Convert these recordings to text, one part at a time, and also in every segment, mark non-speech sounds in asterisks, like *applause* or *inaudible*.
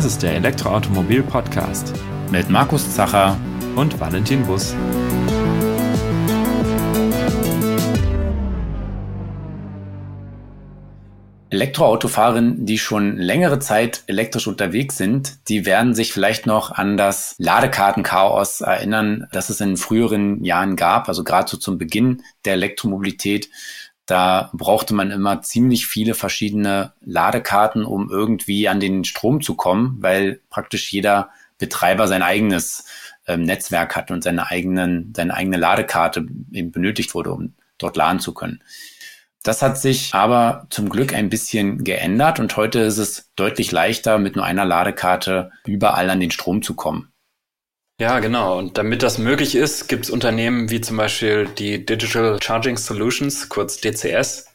Das ist der Elektroautomobil-Podcast mit Markus Zacher und Valentin Bus. Elektroautofahrerinnen, die schon längere Zeit elektrisch unterwegs sind, die werden sich vielleicht noch an das Ladekartenchaos erinnern, das es in früheren Jahren gab, also gerade so zum Beginn der Elektromobilität. Da brauchte man immer ziemlich viele verschiedene Ladekarten, um irgendwie an den Strom zu kommen, weil praktisch jeder Betreiber sein eigenes ähm, Netzwerk hat und seine eigenen, seine eigene Ladekarte eben benötigt wurde, um dort laden zu können. Das hat sich aber zum Glück ein bisschen geändert und heute ist es deutlich leichter, mit nur einer Ladekarte überall an den Strom zu kommen. Ja, genau. Und damit das möglich ist, gibt es Unternehmen wie zum Beispiel die Digital Charging Solutions, kurz DCS,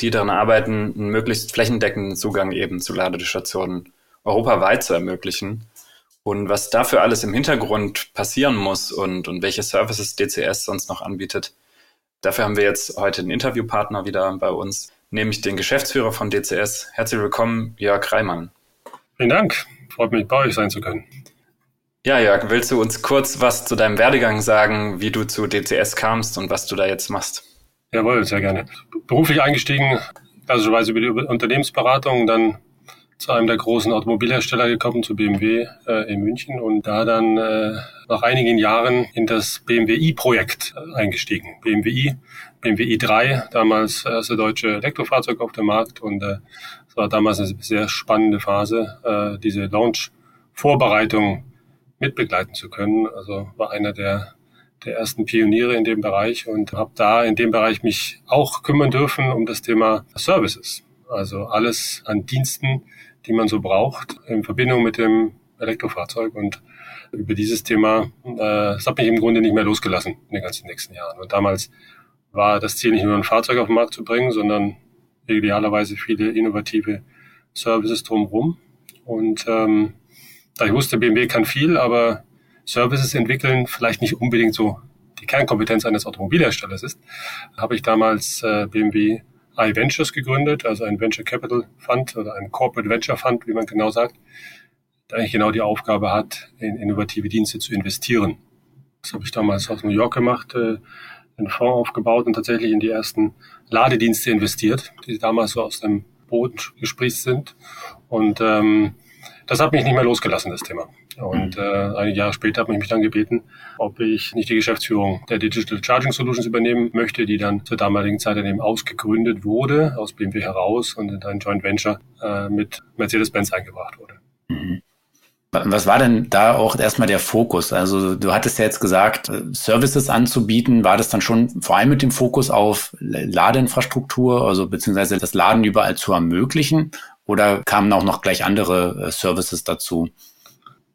die daran arbeiten, einen möglichst flächendeckenden Zugang eben zu Ladestationen europaweit zu ermöglichen. Und was dafür alles im Hintergrund passieren muss und, und welche Services DCS sonst noch anbietet, Dafür haben wir jetzt heute einen Interviewpartner wieder bei uns, nämlich den Geschäftsführer von DCS. Herzlich willkommen, Jörg Reimann. Vielen Dank. Freut mich, bei euch sein zu können. Ja, Jörg, willst du uns kurz was zu deinem Werdegang sagen, wie du zu DCS kamst und was du da jetzt machst? Jawohl, sehr gerne. Beruflich eingestiegen, klassischerweise über die Unternehmensberatung, dann zu einem der großen Automobilhersteller gekommen, zu BMW äh, in München und da dann äh, nach einigen Jahren in das BMW i-Projekt äh, eingestiegen. BMW i, BMW i3, damals erste deutsche Elektrofahrzeug auf dem Markt und äh, es war damals eine sehr spannende Phase, äh, diese Launch-Vorbereitung mitbegleiten zu können. Also war einer der der ersten Pioniere in dem Bereich und habe da in dem Bereich mich auch kümmern dürfen um das Thema Services. Also alles an Diensten, die man so braucht in Verbindung mit dem Elektrofahrzeug. Und über dieses Thema, äh, das hat mich im Grunde nicht mehr losgelassen in den ganzen nächsten Jahren. Und damals war das Ziel nicht nur ein Fahrzeug auf den Markt zu bringen, sondern idealerweise viele innovative Services drumherum. Und ähm, da ich wusste, BMW kann viel, aber Services entwickeln vielleicht nicht unbedingt so die Kernkompetenz eines Automobilherstellers ist, habe ich damals äh, BMW iVentures gegründet, also ein Venture Capital Fund oder ein Corporate Venture Fund, wie man genau sagt, der eigentlich genau die Aufgabe hat, in innovative Dienste zu investieren. Das habe ich damals aus New York gemacht, äh, einen Fonds aufgebaut und tatsächlich in die ersten Ladedienste investiert, die damals so aus dem Boden gesprießt sind. Und ähm, das hat mich nicht mehr losgelassen, das Thema. Und mhm. äh, einige Jahre später hat man mich dann gebeten, ob ich nicht die Geschäftsführung der Digital Charging Solutions übernehmen möchte, die dann zur damaligen Zeit dann eben ausgegründet wurde, aus BMW heraus und in ein Joint Venture äh, mit Mercedes-Benz eingebracht wurde. Mhm. Was war denn da auch erstmal der Fokus? Also du hattest ja jetzt gesagt, äh, Services anzubieten, war das dann schon vor allem mit dem Fokus auf Ladeinfrastruktur, also beziehungsweise das Laden überall zu ermöglichen? Oder kamen auch noch gleich andere äh, Services dazu?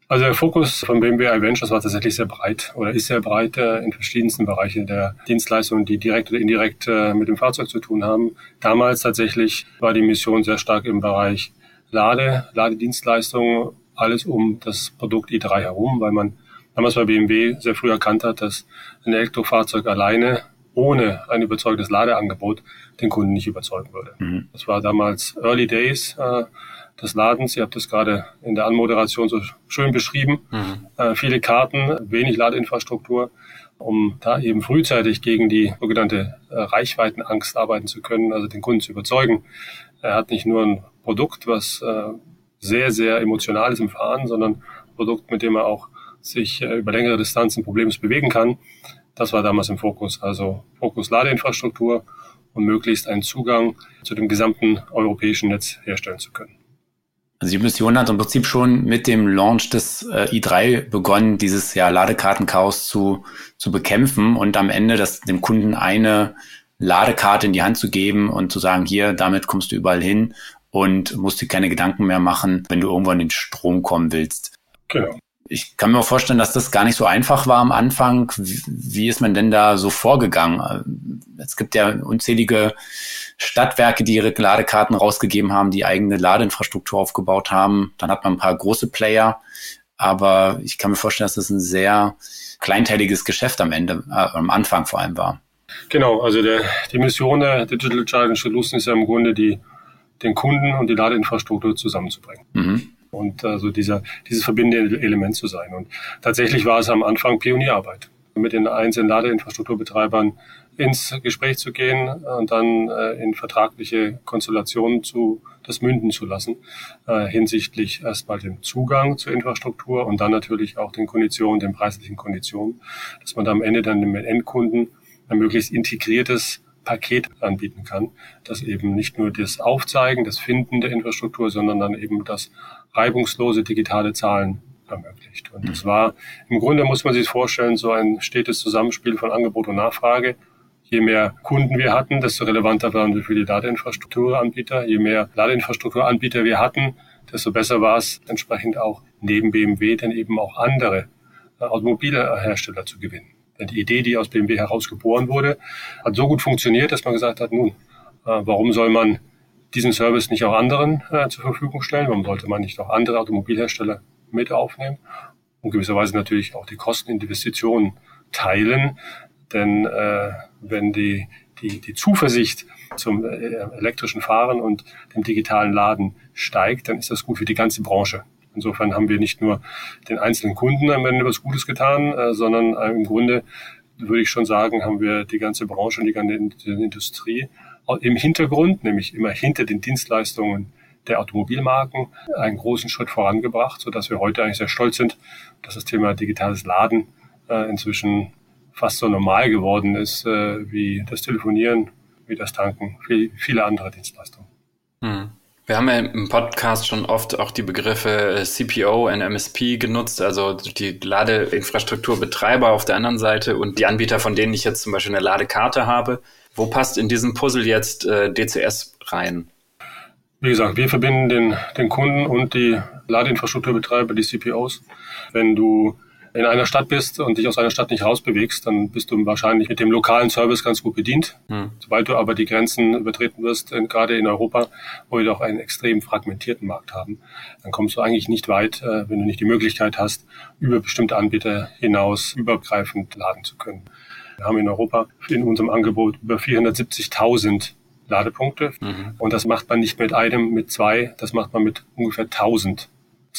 Also der Fokus von BMW iVentures war tatsächlich sehr breit oder ist sehr breit äh, in verschiedensten Bereichen der Dienstleistungen, die direkt oder indirekt äh, mit dem Fahrzeug zu tun haben. Damals tatsächlich war die Mission sehr stark im Bereich Lade, Ladedienstleistungen, alles um das Produkt i3 herum, weil man damals bei BMW sehr früh erkannt hat, dass ein Elektrofahrzeug alleine ohne ein überzeugendes Ladeangebot den Kunden nicht überzeugen würde. Mhm. Das war damals Early Days. Äh, des Ladens. Ihr habt es gerade in der Anmoderation so schön beschrieben. Mhm. Äh, viele Karten, wenig Ladeinfrastruktur, um da eben frühzeitig gegen die sogenannte äh, Reichweitenangst arbeiten zu können, also den Kunden zu überzeugen. Er hat nicht nur ein Produkt, was äh, sehr, sehr emotional ist im Fahren, sondern ein Produkt, mit dem er auch sich äh, über längere Distanzen problemlos bewegen kann. Das war damals im Fokus. Also Fokus Ladeinfrastruktur und möglichst einen Zugang zu dem gesamten europäischen Netz herstellen zu können. Also die Mission hat im Prinzip schon mit dem Launch des äh, i3 begonnen, dieses ja Ladekartenchaos zu, zu bekämpfen und am Ende das, dem Kunden eine Ladekarte in die Hand zu geben und zu sagen, hier, damit kommst du überall hin und musst dir keine Gedanken mehr machen, wenn du irgendwo in den Strom kommen willst. Genau. Ich kann mir vorstellen, dass das gar nicht so einfach war am Anfang. Wie, wie ist man denn da so vorgegangen? Es gibt ja unzählige Stadtwerke, die ihre Ladekarten rausgegeben haben, die eigene Ladeinfrastruktur aufgebaut haben. Dann hat man ein paar große Player. Aber ich kann mir vorstellen, dass das ein sehr kleinteiliges Geschäft am Ende, äh, am Anfang vor allem war. Genau, also der, die Mission der Digital Charging Solutions ist ja im Grunde die, den Kunden und die Ladeinfrastruktur zusammenzubringen. Mhm. Und also dieser, dieses verbindende Element zu sein. Und tatsächlich war es am Anfang Pionierarbeit mit den einzelnen Ladeinfrastrukturbetreibern ins Gespräch zu gehen und dann äh, in vertragliche Konstellationen zu das münden zu lassen äh, hinsichtlich erstmal dem Zugang zur Infrastruktur und dann natürlich auch den Konditionen, den preislichen Konditionen, dass man da am Ende dann dem Endkunden ein möglichst integriertes Paket anbieten kann, das eben nicht nur das Aufzeigen, das Finden der Infrastruktur, sondern dann eben das reibungslose digitale Zahlen ermöglicht. Und das war, im Grunde muss man sich vorstellen, so ein stetes Zusammenspiel von Angebot und Nachfrage. Je mehr Kunden wir hatten, desto relevanter waren wir für die Ladeinfrastrukturanbieter. Je mehr Ladeinfrastrukturanbieter wir hatten, desto besser war es entsprechend auch neben BMW dann eben auch andere äh, Automobilhersteller zu gewinnen. Die Idee, die aus BMW herausgeboren wurde, hat so gut funktioniert, dass man gesagt hat, nun, äh, warum soll man diesen Service nicht auch anderen äh, zur Verfügung stellen? Warum sollte man nicht auch andere Automobilhersteller mit aufnehmen und gewisserweise natürlich auch die Kosteninvestitionen teilen. Denn äh, wenn die, die, die Zuversicht zum äh, elektrischen Fahren und dem digitalen Laden steigt, dann ist das gut für die ganze Branche. Insofern haben wir nicht nur den einzelnen Kunden am Ende was Gutes getan, äh, sondern äh, im Grunde würde ich schon sagen, haben wir die ganze Branche und die ganze Industrie im Hintergrund, nämlich immer hinter den Dienstleistungen der Automobilmarken einen großen Schritt vorangebracht, sodass wir heute eigentlich sehr stolz sind, dass das Thema digitales Laden äh, inzwischen fast so normal geworden ist wie das Telefonieren, wie das Tanken, wie viele andere Dienstleistungen. Hm. Wir haben ja im Podcast schon oft auch die Begriffe äh, CPO und MSP genutzt, also die Ladeinfrastrukturbetreiber auf der anderen Seite und die Anbieter, von denen ich jetzt zum Beispiel eine Ladekarte habe. Wo passt in diesem Puzzle jetzt äh, DCS rein? Wie gesagt, wir verbinden den, den Kunden und die Ladeinfrastrukturbetreiber, die CPOs. Wenn du in einer Stadt bist und dich aus einer Stadt nicht rausbewegst, dann bist du wahrscheinlich mit dem lokalen Service ganz gut bedient. Hm. Sobald du aber die Grenzen übertreten wirst, gerade in Europa, wo wir doch einen extrem fragmentierten Markt haben, dann kommst du eigentlich nicht weit, äh, wenn du nicht die Möglichkeit hast, über bestimmte Anbieter hinaus übergreifend laden zu können. Wir haben in Europa in unserem Angebot über 470.000 Ladepunkte. Mhm. Und das macht man nicht mit einem, mit zwei, das macht man mit ungefähr 1000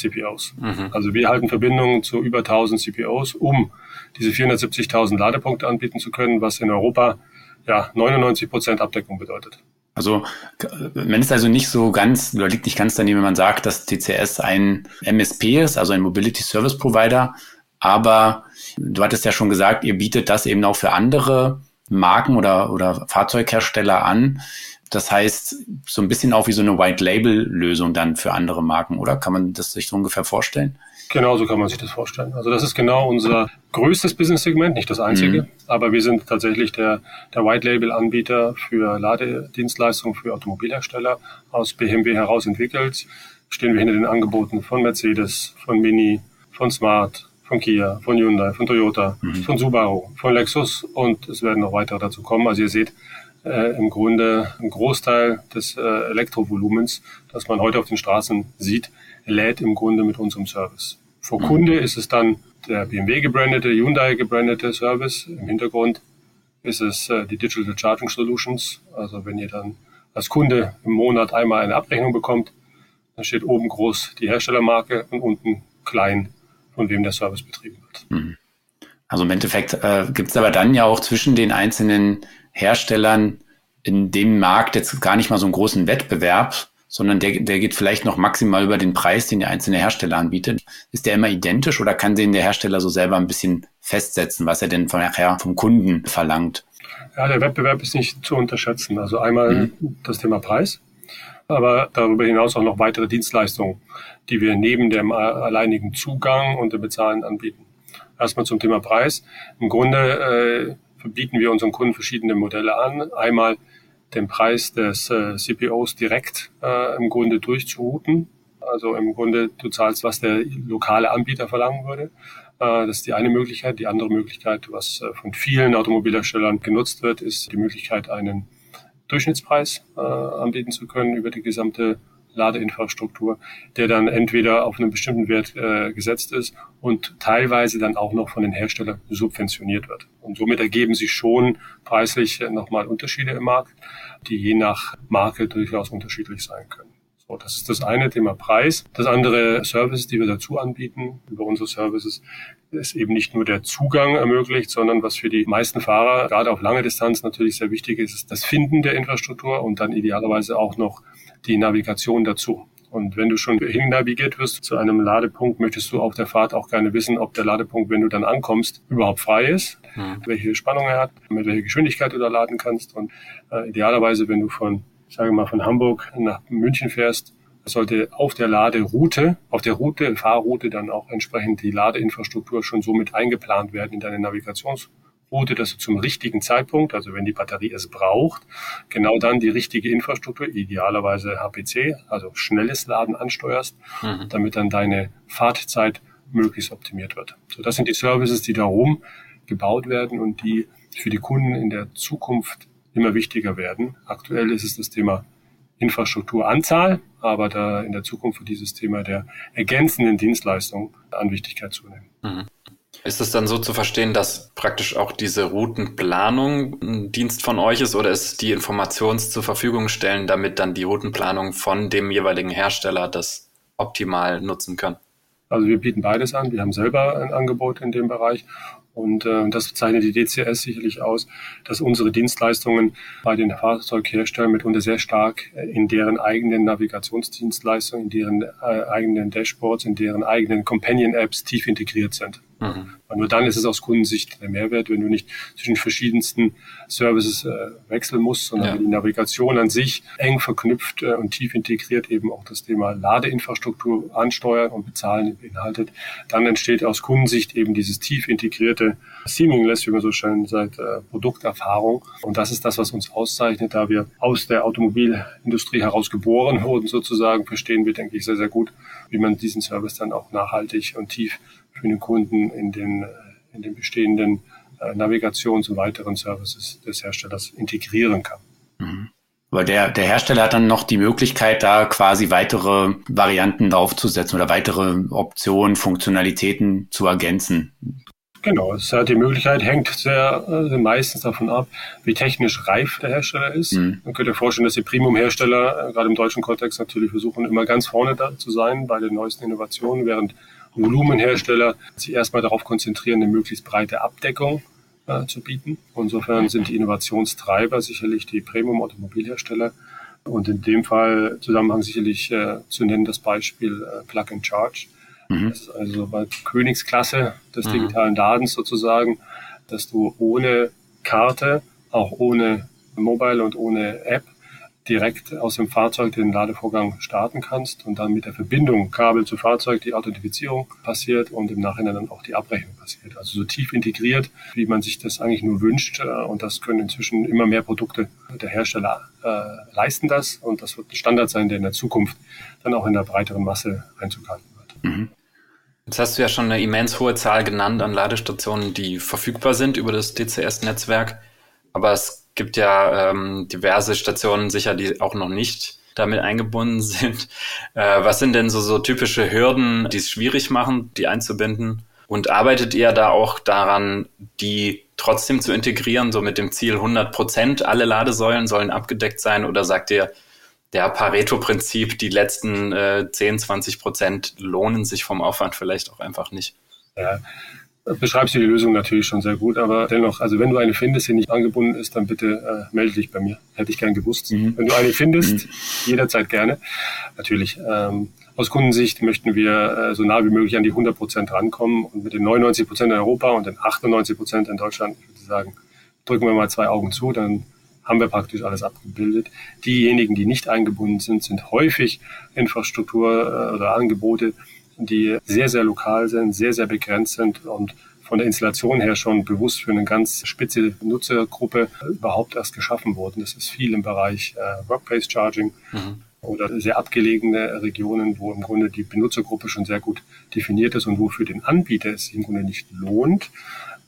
CPOs. Mhm. Also wir halten Verbindungen zu über 1000 CPOs, um diese 470.000 Ladepunkte anbieten zu können, was in Europa ja 99 Prozent Abdeckung bedeutet. Also man ist also nicht so ganz, oder liegt nicht ganz daneben, wenn man sagt, dass TCS ein MSP ist, also ein Mobility Service Provider. Aber du hattest ja schon gesagt, ihr bietet das eben auch für andere Marken oder, oder Fahrzeughersteller an. Das heißt, so ein bisschen auch wie so eine White-Label-Lösung dann für andere Marken, oder? Kann man das sich so ungefähr vorstellen? Genau so kann man sich das vorstellen. Also das ist genau unser größtes Business-Segment, nicht das einzige, mhm. aber wir sind tatsächlich der, der White-Label-Anbieter für Ladedienstleistungen für Automobilhersteller aus BMW heraus entwickelt. Stehen wir hinter den Angeboten von Mercedes, von Mini, von Smart, von Kia, von Hyundai, von Toyota, mhm. von Subaru, von Lexus und es werden noch weitere dazu kommen. Also ihr seht äh, im Grunde ein Großteil des äh, Elektrovolumens, das man heute auf den Straßen sieht, lädt im Grunde mit unserem Service. Vor mhm. Kunde ist es dann der BMW gebrandete, Hyundai gebrandete Service. Im Hintergrund ist es äh, die Digital Charging Solutions. Also wenn ihr dann als Kunde im Monat einmal eine Abrechnung bekommt, dann steht oben groß die Herstellermarke und unten klein von wem der Service betrieben wird. Mhm. Also im Endeffekt äh, gibt es aber dann ja auch zwischen den einzelnen Herstellern in dem Markt jetzt gar nicht mal so einen großen Wettbewerb, sondern der, der geht vielleicht noch maximal über den Preis, den der einzelne Hersteller anbietet. Ist der immer identisch oder kann den der Hersteller so selber ein bisschen festsetzen, was er denn von nachher vom Kunden verlangt? Ja, der Wettbewerb ist nicht zu unterschätzen. Also einmal mhm. das Thema Preis aber darüber hinaus auch noch weitere Dienstleistungen, die wir neben dem alleinigen Zugang und dem Bezahlen anbieten. Erstmal zum Thema Preis. Im Grunde äh, bieten wir unseren Kunden verschiedene Modelle an. Einmal den Preis des äh, CPOs direkt äh, im Grunde durchzurouten. Also im Grunde du zahlst, was der lokale Anbieter verlangen würde. Äh, das ist die eine Möglichkeit. Die andere Möglichkeit, was äh, von vielen Automobilherstellern genutzt wird, ist die Möglichkeit, einen Durchschnittspreis äh, anbieten zu können über die gesamte Ladeinfrastruktur, der dann entweder auf einen bestimmten Wert äh, gesetzt ist und teilweise dann auch noch von den Herstellern subventioniert wird. Und somit ergeben sich schon preislich nochmal Unterschiede im Markt, die je nach Marke durchaus unterschiedlich sein können. So, das ist das eine Thema Preis. Das andere Services, die wir dazu anbieten über unsere Services, ist eben nicht nur der Zugang ermöglicht, sondern was für die meisten Fahrer gerade auf lange Distanz natürlich sehr wichtig ist, ist das Finden der Infrastruktur und dann idealerweise auch noch die Navigation dazu. Und wenn du schon hin navigiert wirst zu einem Ladepunkt, möchtest du auf der Fahrt auch gerne wissen, ob der Ladepunkt, wenn du dann ankommst, überhaupt frei ist, mhm. welche Spannung er hat, mit welcher Geschwindigkeit du da laden kannst. Und äh, idealerweise, wenn du von, sage mal, von Hamburg nach München fährst, sollte auf der Laderoute, auf der Route, Fahrroute dann auch entsprechend die Ladeinfrastruktur schon so mit eingeplant werden in deine Navigations Route, dass du zum richtigen Zeitpunkt, also wenn die Batterie es braucht, genau dann die richtige Infrastruktur, idealerweise HPC, also schnelles Laden ansteuerst, mhm. damit dann deine Fahrtzeit möglichst optimiert wird. So, das sind die Services, die darum gebaut werden und die für die Kunden in der Zukunft immer wichtiger werden. Aktuell ist es das Thema Infrastrukturanzahl, aber da in der Zukunft wird dieses Thema der ergänzenden Dienstleistung an Wichtigkeit zunehmen. Mhm. Ist es dann so zu verstehen, dass praktisch auch diese Routenplanung ein Dienst von euch ist oder ist die Informations zur Verfügung stellen, damit dann die Routenplanung von dem jeweiligen Hersteller das optimal nutzen kann? Also wir bieten beides an. Wir haben selber ein Angebot in dem Bereich und äh, das zeichnet die DCS sicherlich aus, dass unsere Dienstleistungen bei den Fahrzeugherstellern mitunter sehr stark in deren eigenen Navigationsdienstleistungen, in deren äh, eigenen Dashboards, in deren eigenen Companion-Apps tief integriert sind. Mhm. Und nur dann ist es aus Kundensicht der Mehrwert, wenn du nicht zwischen verschiedensten Services äh, wechseln musst, sondern ja. die Navigation an sich eng verknüpft äh, und tief integriert eben auch das Thema Ladeinfrastruktur ansteuern und bezahlen beinhaltet. Dann entsteht aus Kundensicht eben dieses tief integrierte Seamless, wie man so schön sagt, äh, Produkterfahrung. Und das ist das, was uns auszeichnet, da wir aus der Automobilindustrie heraus geboren wurden sozusagen, verstehen wir, denke ich, sehr, sehr gut, wie man diesen Service dann auch nachhaltig und tief für den Kunden in den, in den bestehenden äh, Navigations- und weiteren Services des Herstellers integrieren kann. Mhm. Aber der, der Hersteller hat dann noch die Möglichkeit, da quasi weitere Varianten draufzusetzen oder weitere Optionen, Funktionalitäten zu ergänzen. Genau, es hat die Möglichkeit, hängt sehr äh, meistens davon ab, wie technisch reif der Hersteller ist. Mhm. Man könnte vorstellen, dass die Premium-Hersteller, äh, gerade im deutschen Kontext natürlich, versuchen, immer ganz vorne da zu sein bei den neuesten Innovationen, während Volumenhersteller sich erstmal darauf konzentrieren, eine möglichst breite Abdeckung äh, zu bieten. Insofern sind die Innovationstreiber sicherlich die Premium-Automobilhersteller. Und in dem Fall Zusammenhang sicherlich äh, zu nennen das Beispiel äh, Plug and Charge. Mhm. Das ist also bei Königsklasse des mhm. digitalen Ladens sozusagen, dass du ohne Karte, auch ohne Mobile und ohne App direkt aus dem Fahrzeug den Ladevorgang starten kannst und dann mit der Verbindung Kabel zu Fahrzeug die Authentifizierung passiert und im Nachhinein dann auch die Abrechnung passiert. Also so tief integriert, wie man sich das eigentlich nur wünscht. Äh, und das können inzwischen immer mehr Produkte der Hersteller äh, leisten das. Und das wird ein Standard sein, der in der Zukunft dann auch in der breiteren Masse Einzug wird. Mhm. Jetzt hast du ja schon eine immens hohe Zahl genannt an Ladestationen, die verfügbar sind über das DCS-Netzwerk. Aber es gibt ja ähm, diverse Stationen sicher, die auch noch nicht damit eingebunden *laughs* sind. Äh, was sind denn so, so typische Hürden, die es schwierig machen, die einzubinden? Und arbeitet ihr da auch daran, die trotzdem zu integrieren, so mit dem Ziel 100 Prozent, alle Ladesäulen sollen abgedeckt sein? Oder sagt ihr, der Pareto-Prinzip, die letzten äh, 10, 20 Prozent lohnen sich vom Aufwand vielleicht auch einfach nicht? Ja, beschreibst du die Lösung natürlich schon sehr gut, aber dennoch, also wenn du eine findest, die nicht angebunden ist, dann bitte äh, melde dich bei mir. Hätte ich gern gewusst. Mhm. Wenn du eine findest, mhm. jederzeit gerne. Natürlich. Ähm, aus Kundensicht möchten wir äh, so nah wie möglich an die 100 Prozent rankommen und mit den 99 Prozent in Europa und den 98 Prozent in Deutschland, ich würde sagen, drücken wir mal zwei Augen zu, dann haben wir praktisch alles abgebildet. Diejenigen, die nicht eingebunden sind, sind häufig Infrastruktur äh, oder Angebote, die sehr, sehr lokal sind, sehr, sehr begrenzt sind und von der Installation her schon bewusst für eine ganz spitze Nutzergruppe überhaupt erst geschaffen wurden. Das ist viel im Bereich äh, Workplace Charging mhm. oder sehr abgelegene Regionen, wo im Grunde die Benutzergruppe schon sehr gut definiert ist und wo für den Anbieter es im Grunde nicht lohnt,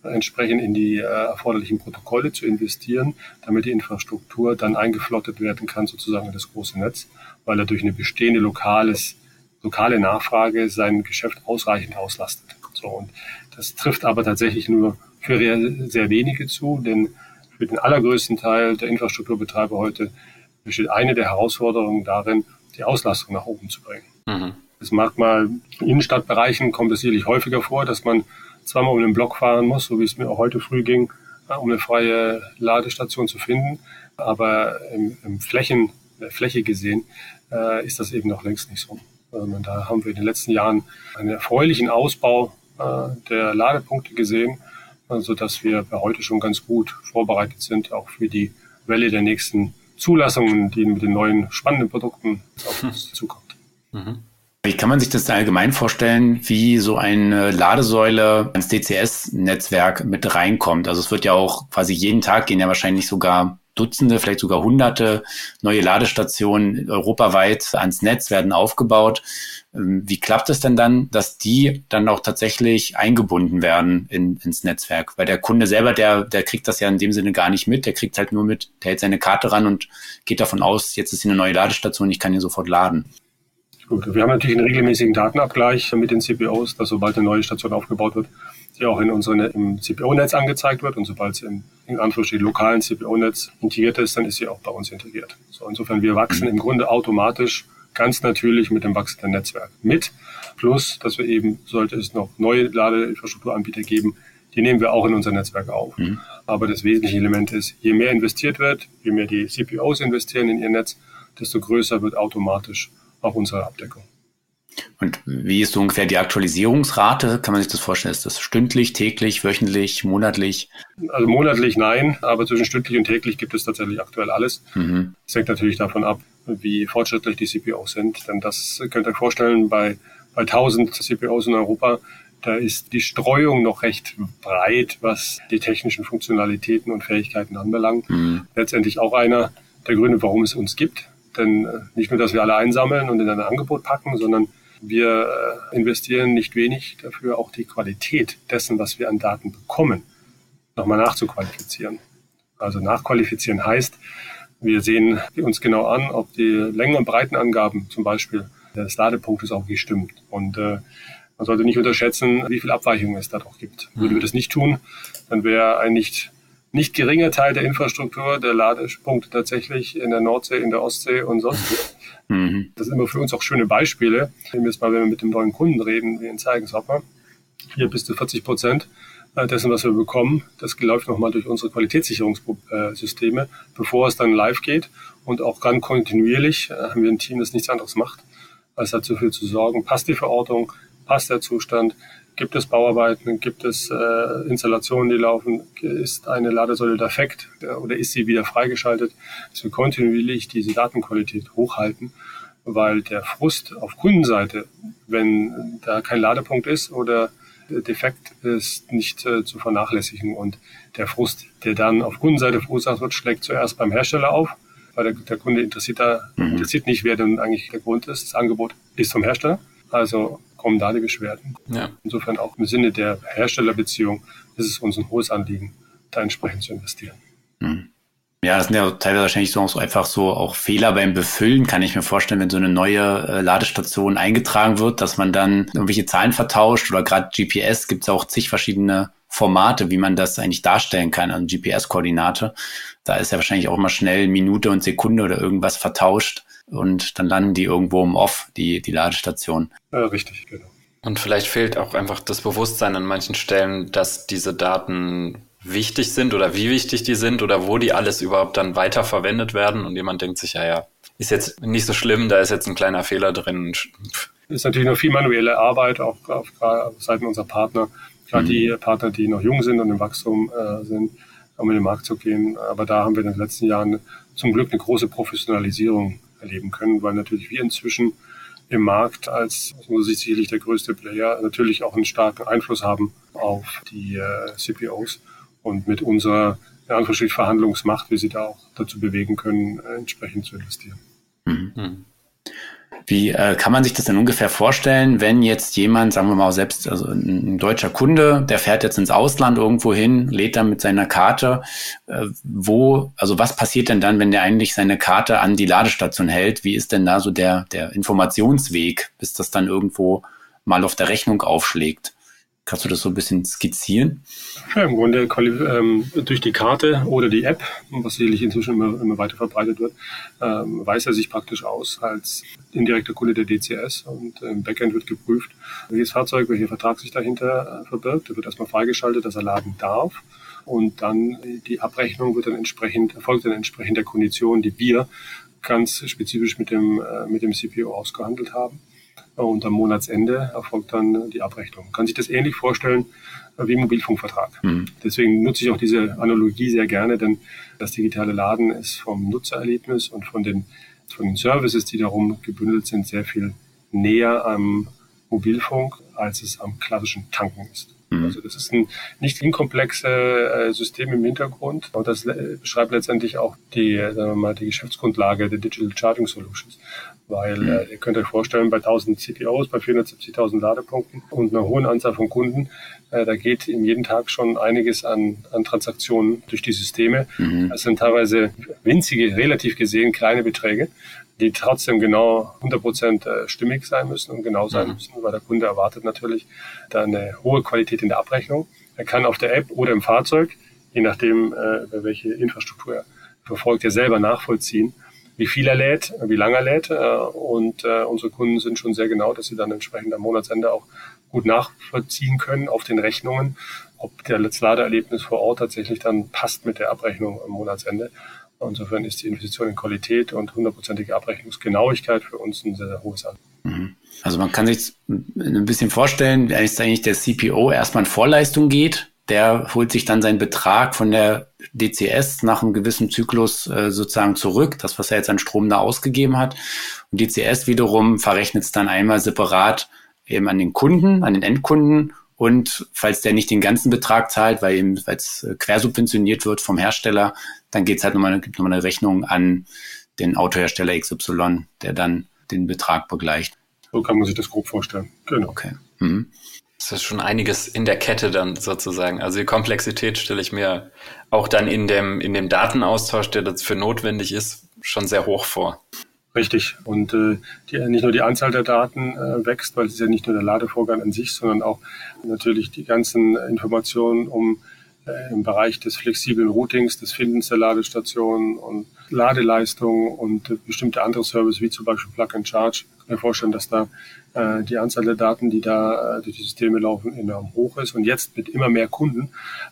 entsprechend in die äh, erforderlichen Protokolle zu investieren, damit die Infrastruktur dann eingeflottet werden kann, sozusagen in das große Netz, weil er durch eine bestehende lokales lokale Nachfrage sein Geschäft ausreichend auslastet. So, und das trifft aber tatsächlich nur für sehr wenige zu, denn für den allergrößten Teil der Infrastrukturbetreiber heute besteht eine der Herausforderungen darin, die Auslastung nach oben zu bringen. Mhm. Es mag mal in Innenstadtbereichen kommt es sicherlich häufiger vor, dass man zweimal um den Block fahren muss, so wie es mir auch heute früh ging, um eine freie Ladestation zu finden. Aber im, im Flächen, der Fläche gesehen äh, ist das eben noch längst nicht so. Ähm, da haben wir in den letzten Jahren einen erfreulichen Ausbau äh, der Ladepunkte gesehen, äh, sodass wir heute schon ganz gut vorbereitet sind, auch für die Welle der nächsten Zulassungen, die mit den neuen spannenden Produkten auf uns zukommt. Mhm. Wie kann man sich das allgemein vorstellen, wie so eine Ladesäule ins DCS-Netzwerk mit reinkommt? Also es wird ja auch quasi jeden Tag gehen ja wahrscheinlich sogar Dutzende, vielleicht sogar Hunderte neue Ladestationen europaweit ans Netz werden aufgebaut. Ähm, wie klappt es denn dann, dass die dann auch tatsächlich eingebunden werden in, ins Netzwerk? Weil der Kunde selber, der, der kriegt das ja in dem Sinne gar nicht mit. Der kriegt halt nur mit, der hält seine Karte ran und geht davon aus, jetzt ist hier eine neue Ladestation, ich kann hier sofort laden. Gut, wir haben natürlich einen regelmäßigen Datenabgleich mit den CPOs, dass sobald eine neue Station aufgebaut wird, die auch in unserem im CPO-Netz angezeigt wird und sobald sie im in Anführungsstrichen lokalen CPO-Netz integriert ist, dann ist sie auch bei uns integriert. So, insofern wir wachsen im Grunde automatisch ganz natürlich mit dem wachsenden Netzwerk mit. Plus, dass wir eben, sollte es noch neue Ladeinfrastrukturanbieter geben, die nehmen wir auch in unser Netzwerk auf. Mhm. Aber das wesentliche Element ist, je mehr investiert wird, je mehr die CPOs investieren in ihr Netz, desto größer wird automatisch auch unsere Abdeckung. Und wie ist so ungefähr die Aktualisierungsrate? Kann man sich das vorstellen? Ist das stündlich, täglich, wöchentlich, monatlich? Also monatlich nein, aber zwischen stündlich und täglich gibt es tatsächlich aktuell alles. Mhm. Das hängt natürlich davon ab, wie fortschrittlich die CPOs sind. Denn das könnt ihr euch vorstellen, bei, bei 1000 CPOs in Europa, da ist die Streuung noch recht breit, was die technischen Funktionalitäten und Fähigkeiten anbelangt. Mhm. Letztendlich auch einer der Gründe, warum es uns gibt. Denn äh, nicht nur, dass wir alle einsammeln und in ein Angebot packen, sondern wir äh, investieren nicht wenig dafür, auch die Qualität dessen, was wir an Daten bekommen, nochmal nachzuqualifizieren. Also nachqualifizieren heißt, wir sehen uns genau an, ob die Längen- und Breitenangaben zum Beispiel des Ladepunktes auch wirklich stimmt. Und äh, man sollte nicht unterschätzen, wie viel Abweichungen es da doch gibt. Würden wir das nicht tun, dann wäre ein nicht nicht geringer Teil der Infrastruktur der Ladepunkte tatsächlich in der Nordsee, in der Ostsee und sonst. Mhm. Das sind immer für uns auch schöne Beispiele. Wir jetzt mal, wenn wir mit dem neuen Kunden reden, wie in Zeigenshofer, hier bis zu 40 Prozent äh, dessen, was wir bekommen, das läuft nochmal durch unsere Qualitätssicherungssysteme, bevor es dann live geht. Und auch ganz kontinuierlich äh, haben wir ein Team, das nichts anderes macht, als dafür zu sorgen, passt die Verortung, passt der Zustand, Gibt es Bauarbeiten? Gibt es äh, Installationen, die laufen? Ist eine Ladesäule defekt oder ist sie wieder freigeschaltet? Dass wir kontinuierlich diese Datenqualität hochhalten, weil der Frust auf Kundenseite, wenn da kein Ladepunkt ist oder defekt ist, nicht äh, zu vernachlässigen. Und der Frust, der dann auf Kundenseite verursacht wird, schlägt zuerst beim Hersteller auf, weil der, der Kunde interessiert da, mhm. interessiert nicht, wer denn eigentlich der Grund ist. Das Angebot ist vom Hersteller. Also kommen da die Beschwerden. Ja. Insofern auch im Sinne der Herstellerbeziehung ist es uns ein hohes Anliegen, da entsprechend zu investieren. Hm. Ja, das sind ja teilweise wahrscheinlich so einfach so auch Fehler beim Befüllen, kann ich mir vorstellen, wenn so eine neue äh, Ladestation eingetragen wird, dass man dann irgendwelche Zahlen vertauscht oder gerade GPS gibt es auch zig verschiedene Formate, wie man das eigentlich darstellen kann, also GPS-Koordinate. Da ist ja wahrscheinlich auch mal schnell Minute und Sekunde oder irgendwas vertauscht und dann landen die irgendwo im Off, die, die Ladestation. Ja, richtig, genau. Und vielleicht fehlt auch einfach das Bewusstsein an manchen Stellen, dass diese Daten wichtig sind oder wie wichtig die sind oder wo die alles überhaupt dann weiter verwendet werden und jemand denkt sich, ja, ja, ist jetzt nicht so schlimm, da ist jetzt ein kleiner Fehler drin. Ist natürlich noch viel manuelle Arbeit, auch auf, auf Seiten unserer Partner. Gerade mhm. die Partner, die noch jung sind und im Wachstum äh, sind, um in den Markt zu gehen. Aber da haben wir in den letzten Jahren zum Glück eine große Professionalisierung erleben können, weil natürlich wir inzwischen im Markt als aus unserer Sicht sicherlich der größte Player natürlich auch einen starken Einfluss haben auf die äh, CPOs und mit unserer in Verhandlungsmacht, wie sie da auch dazu bewegen können, äh, entsprechend zu investieren. Mhm. Wie äh, kann man sich das denn ungefähr vorstellen, wenn jetzt jemand, sagen wir mal selbst, also ein, ein deutscher Kunde, der fährt jetzt ins Ausland irgendwo hin, lädt dann mit seiner Karte, äh, wo, also was passiert denn dann, wenn der eigentlich seine Karte an die Ladestation hält? Wie ist denn da so der, der Informationsweg, bis das dann irgendwo mal auf der Rechnung aufschlägt? Kannst du das so ein bisschen skizzieren? Ja, im Grunde ähm, durch die Karte oder die App, was sicherlich inzwischen immer, immer weiter verbreitet wird, ähm, weist er sich praktisch aus als indirekter Kunde der DCS und im Backend wird geprüft, welches Fahrzeug, welcher Vertrag sich dahinter äh, verbirgt. Er wird erstmal freigeschaltet, dass er laden darf und dann die Abrechnung wird dann entsprechend, erfolgt dann entsprechend der Kondition, die wir ganz spezifisch mit dem, äh, mit dem CPO ausgehandelt haben. Und am Monatsende erfolgt dann die Abrechnung. Man kann sich das ähnlich vorstellen äh, wie Mobilfunkvertrag. Mhm. Deswegen nutze ich auch diese Analogie sehr gerne, denn das digitale Laden ist vom Nutzererlebnis und von den, von den Services, die darum gebündelt sind, sehr viel näher am Mobilfunk, als es am klassischen Tanken ist. Mhm. Also das ist ein nicht inkomplexe äh, System im Hintergrund und das beschreibt letztendlich auch die, sagen wir mal, die Geschäftsgrundlage der Digital Charging Solutions. Weil mhm. äh, ihr könnt euch vorstellen, bei 1000 CPOs, bei 470.000 Ladepunkten und einer hohen Anzahl von Kunden, äh, da geht in jedem Tag schon einiges an, an Transaktionen durch die Systeme. Mhm. Das sind teilweise winzige, relativ gesehen kleine Beträge die trotzdem genau 100 Prozent äh, stimmig sein müssen und genau sein mhm. müssen, weil der Kunde erwartet natürlich da eine hohe Qualität in der Abrechnung. Er kann auf der App oder im Fahrzeug, je nachdem, äh, welche Infrastruktur er verfolgt, ja selber nachvollziehen, wie viel er lädt, wie lange er lädt. Äh, und unsere Kunden sind schon sehr genau, dass sie dann entsprechend am Monatsende auch gut nachvollziehen können auf den Rechnungen, ob das Ladeerlebnis vor Ort tatsächlich dann passt mit der Abrechnung am Monatsende. Insofern ist die Investition in Qualität und hundertprozentige Abrechnungsgenauigkeit für uns ein sehr, sehr hohes Anliegen. Mhm. Also man kann sich ein bisschen vorstellen, es eigentlich der CPO erstmal in Vorleistung geht, der holt sich dann seinen Betrag von der DCS nach einem gewissen Zyklus äh, sozusagen zurück, das, was er jetzt an Strom da ausgegeben hat. Und DCS wiederum verrechnet es dann einmal separat eben an den Kunden, an den Endkunden und falls der nicht den ganzen Betrag zahlt, weil eben, weil es äh, quersubventioniert wird vom Hersteller, dann geht's halt nochmal, gibt nochmal eine Rechnung an den Autohersteller XY, der dann den Betrag begleicht. So kann man sich das grob vorstellen. Genau. Okay. Mhm. Das ist schon einiges in der Kette dann sozusagen. Also die Komplexität stelle ich mir auch dann in dem, in dem Datenaustausch, der dafür notwendig ist, schon sehr hoch vor. Richtig. Und äh, die, nicht nur die Anzahl der Daten äh, wächst, weil es ist ja nicht nur der Ladevorgang an sich, sondern auch natürlich die ganzen Informationen um im Bereich des flexiblen Routings, des Findens der Ladestationen und Ladeleistung und bestimmte andere Services wie zum Beispiel Plug and Charge. Mir vorstellen, dass da äh, die Anzahl der Daten, die da äh, durch die Systeme laufen, enorm hoch ist. Und jetzt mit immer mehr Kunden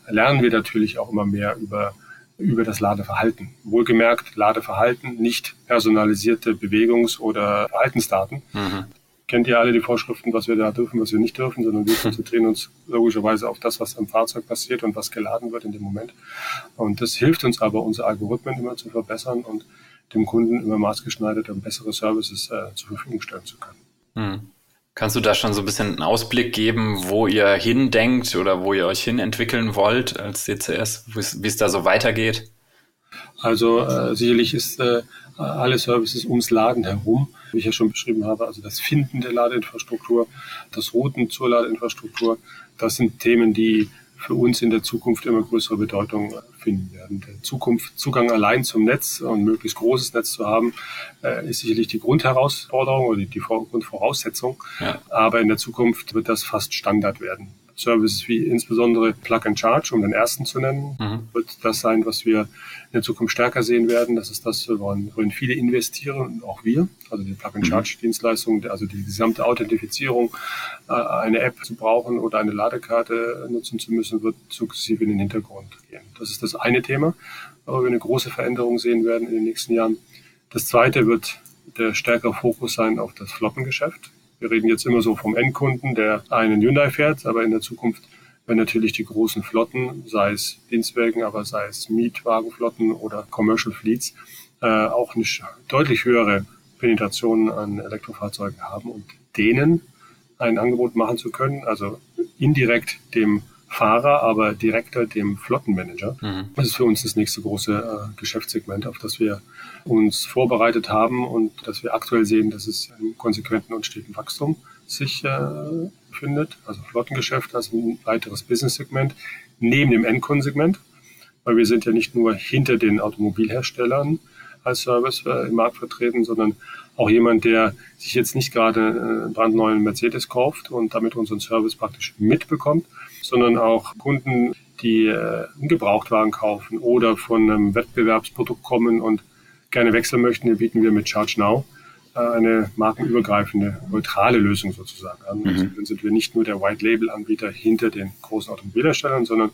lernen wir natürlich auch immer mehr über über das Ladeverhalten. Wohlgemerkt Ladeverhalten, nicht personalisierte Bewegungs- oder Verhaltensdaten. Mhm. Kennt ihr alle die Vorschriften, was wir da dürfen, was wir nicht dürfen, sondern wir *laughs* konzentrieren uns logischerweise auf das, was am Fahrzeug passiert und was geladen wird in dem Moment. Und das hilft uns aber, unsere Algorithmen immer zu verbessern und dem Kunden immer maßgeschneidert und bessere Services äh, zur Verfügung stellen zu können. Mhm. Kannst du da schon so ein bisschen einen Ausblick geben, wo ihr hindenkt oder wo ihr euch hin entwickeln wollt als CCS, wie es da so weitergeht? Also äh, sicherlich ist äh, alle Services ums Laden herum, wie ich ja schon beschrieben habe, also das Finden der Ladeinfrastruktur, das Routen zur Ladeinfrastruktur, das sind Themen, die für uns in der Zukunft immer größere Bedeutung finden werden. Der Zukunft Zugang allein zum Netz und möglichst großes Netz zu haben, äh, ist sicherlich die Grundherausforderung oder die Grundvoraussetzung. Ja. Aber in der Zukunft wird das fast Standard werden. Services wie insbesondere Plug and Charge, um den ersten zu nennen, mhm. wird das sein, was wir in der Zukunft stärker sehen werden. Das ist das, worin viele investieren, auch wir. Also die Plug and mhm. Charge Dienstleistung, also die gesamte Authentifizierung, äh, eine App zu brauchen oder eine Ladekarte nutzen zu müssen, wird sukzessive in den Hintergrund gehen. Das ist das eine Thema, wo wir eine große Veränderung sehen werden in den nächsten Jahren. Das zweite wird der stärkere Fokus sein auf das Flottengeschäft. Wir reden jetzt immer so vom Endkunden, der einen Hyundai fährt, aber in der Zukunft werden natürlich die großen Flotten, sei es Dienstwagen, aber sei es Mietwagenflotten oder Commercial Fleets, äh, auch eine deutlich höhere Penetration an Elektrofahrzeugen haben und denen ein Angebot machen zu können, also indirekt dem Fahrer, aber direkter dem Flottenmanager. Mhm. Das ist für uns das nächste große äh, Geschäftssegment, auf das wir uns vorbereitet haben und dass wir aktuell sehen, dass es im konsequenten und steten Wachstum sich äh, findet. Also Flottengeschäft als ein weiteres Business-Segment neben dem Endkundensegment, weil wir sind ja nicht nur hinter den Automobilherstellern als Service äh, im Markt vertreten, sondern auch jemand, der sich jetzt nicht gerade einen brandneuen Mercedes kauft und damit unseren Service praktisch mitbekommt, sondern auch Kunden, die äh, einen Gebrauchtwagen kaufen oder von einem Wettbewerbsprodukt kommen und gerne wechseln möchten, den bieten wir mit Charge Now äh, eine markenübergreifende, neutrale Lösung sozusagen an. Mhm. Also dann sind wir nicht nur der White-Label-Anbieter hinter den großen Automobilherstellern, sondern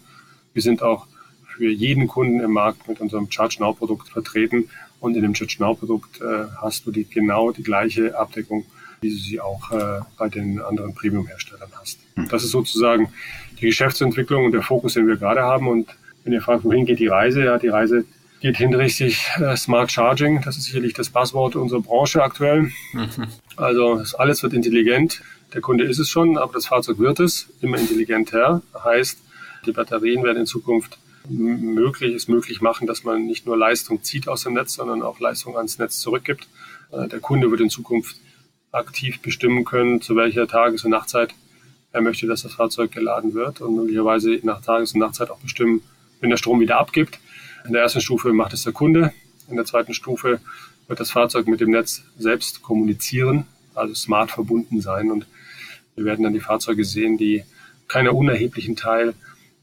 wir sind auch für jeden Kunden im Markt mit unserem Charge Now Produkt vertreten. Und in dem Charge Now Produkt äh, hast du die, genau die gleiche Abdeckung, wie du sie auch äh, bei den anderen Premium-Herstellern hast. Mhm. Das ist sozusagen die Geschäftsentwicklung und der Fokus, den wir gerade haben. Und wenn ihr fragt, wohin geht die Reise? Ja, die Reise geht hinsichtlich äh, Smart Charging. Das ist sicherlich das Passwort unserer Branche aktuell. Mhm. Also alles wird intelligent. Der Kunde ist es schon, aber das Fahrzeug wird es immer intelligenter. Heißt, die Batterien werden in Zukunft möglich, es möglich machen, dass man nicht nur Leistung zieht aus dem Netz, sondern auch Leistung ans Netz zurückgibt. Äh, der Kunde wird in Zukunft aktiv bestimmen können, zu welcher Tages- und Nachtzeit er möchte, dass das Fahrzeug geladen wird und möglicherweise nach Tages- und Nachtzeit auch bestimmen, wenn der Strom wieder abgibt. In der ersten Stufe macht es der Kunde. In der zweiten Stufe wird das Fahrzeug mit dem Netz selbst kommunizieren, also smart verbunden sein. Und wir werden dann die Fahrzeuge sehen, die keinen unerheblichen Teil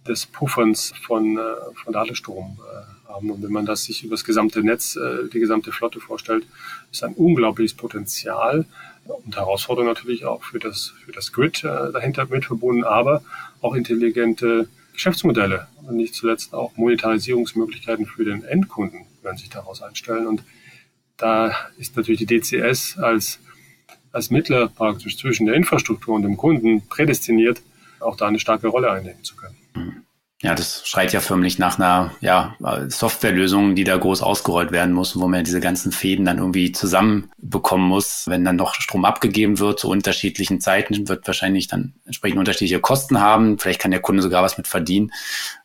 des Pufferns von, äh, von Ladestrom äh, haben. Und wenn man das sich über das gesamte Netz, äh, die gesamte Flotte vorstellt, ist ein unglaubliches Potenzial und Herausforderung natürlich auch für das, für das Grid dahinter mit verbunden, aber auch intelligente Geschäftsmodelle und nicht zuletzt auch Monetarisierungsmöglichkeiten für den Endkunden werden sich daraus einstellen. Und da ist natürlich die DCS als, als Mittler praktisch zwischen der Infrastruktur und dem Kunden prädestiniert, auch da eine starke Rolle einnehmen zu können. Ja, das schreit ja förmlich nach einer ja, Softwarelösung, die da groß ausgerollt werden muss, wo man diese ganzen Fäden dann irgendwie zusammenbekommen muss. Wenn dann noch Strom abgegeben wird zu unterschiedlichen Zeiten, wird wahrscheinlich dann entsprechend unterschiedliche Kosten haben. Vielleicht kann der Kunde sogar was mit verdienen.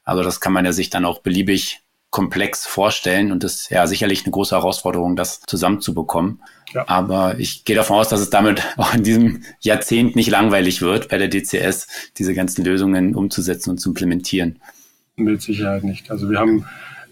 Also das kann man ja sich dann auch beliebig komplex vorstellen und das ist ja sicherlich eine große Herausforderung, das zusammenzubekommen. Ja. Aber ich gehe davon aus, dass es damit *laughs* auch in diesem Jahrzehnt nicht langweilig wird, bei der DCS diese ganzen Lösungen umzusetzen und zu implementieren. Mit Sicherheit nicht. Also wir haben,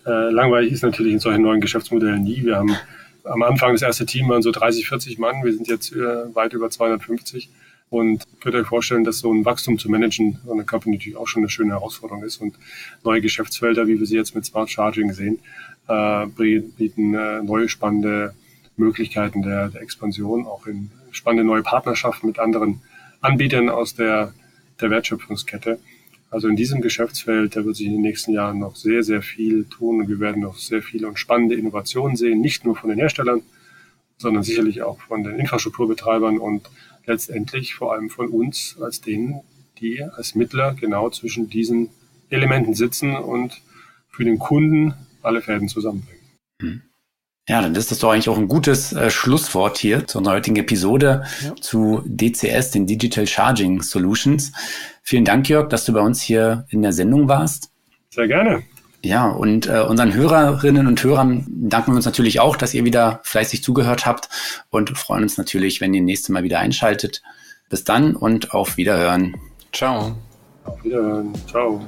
äh, langweilig ist natürlich in solchen neuen Geschäftsmodellen nie. Wir haben am Anfang das erste Team waren so 30, 40 Mann. Wir sind jetzt äh, weit über 250. Und könnt euch vorstellen, dass so ein Wachstum zu managen, so eine Company natürlich auch schon eine schöne Herausforderung ist. Und neue Geschäftsfelder, wie wir sie jetzt mit Smart Charging sehen, äh, bieten äh, neue spannende Möglichkeiten der, der Expansion, auch in spannende neue Partnerschaften mit anderen Anbietern aus der, der Wertschöpfungskette. Also in diesem Geschäftsfeld, da wird sich in den nächsten Jahren noch sehr, sehr viel tun und wir werden noch sehr viele und spannende Innovationen sehen, nicht nur von den Herstellern, sondern sicherlich auch von den Infrastrukturbetreibern und letztendlich vor allem von uns als denen, die als Mittler genau zwischen diesen Elementen sitzen und für den Kunden alle Fäden zusammenbringen. Hm. Ja, dann ist das doch eigentlich auch ein gutes äh, Schlusswort hier zu unserer heutigen Episode ja. zu DCS, den Digital Charging Solutions. Vielen Dank, Jörg, dass du bei uns hier in der Sendung warst. Sehr gerne. Ja, und äh, unseren Hörerinnen und Hörern danken wir uns natürlich auch, dass ihr wieder fleißig zugehört habt und freuen uns natürlich, wenn ihr nächste Mal wieder einschaltet. Bis dann und auf Wiederhören. Ciao. Auf Wiederhören. Ciao.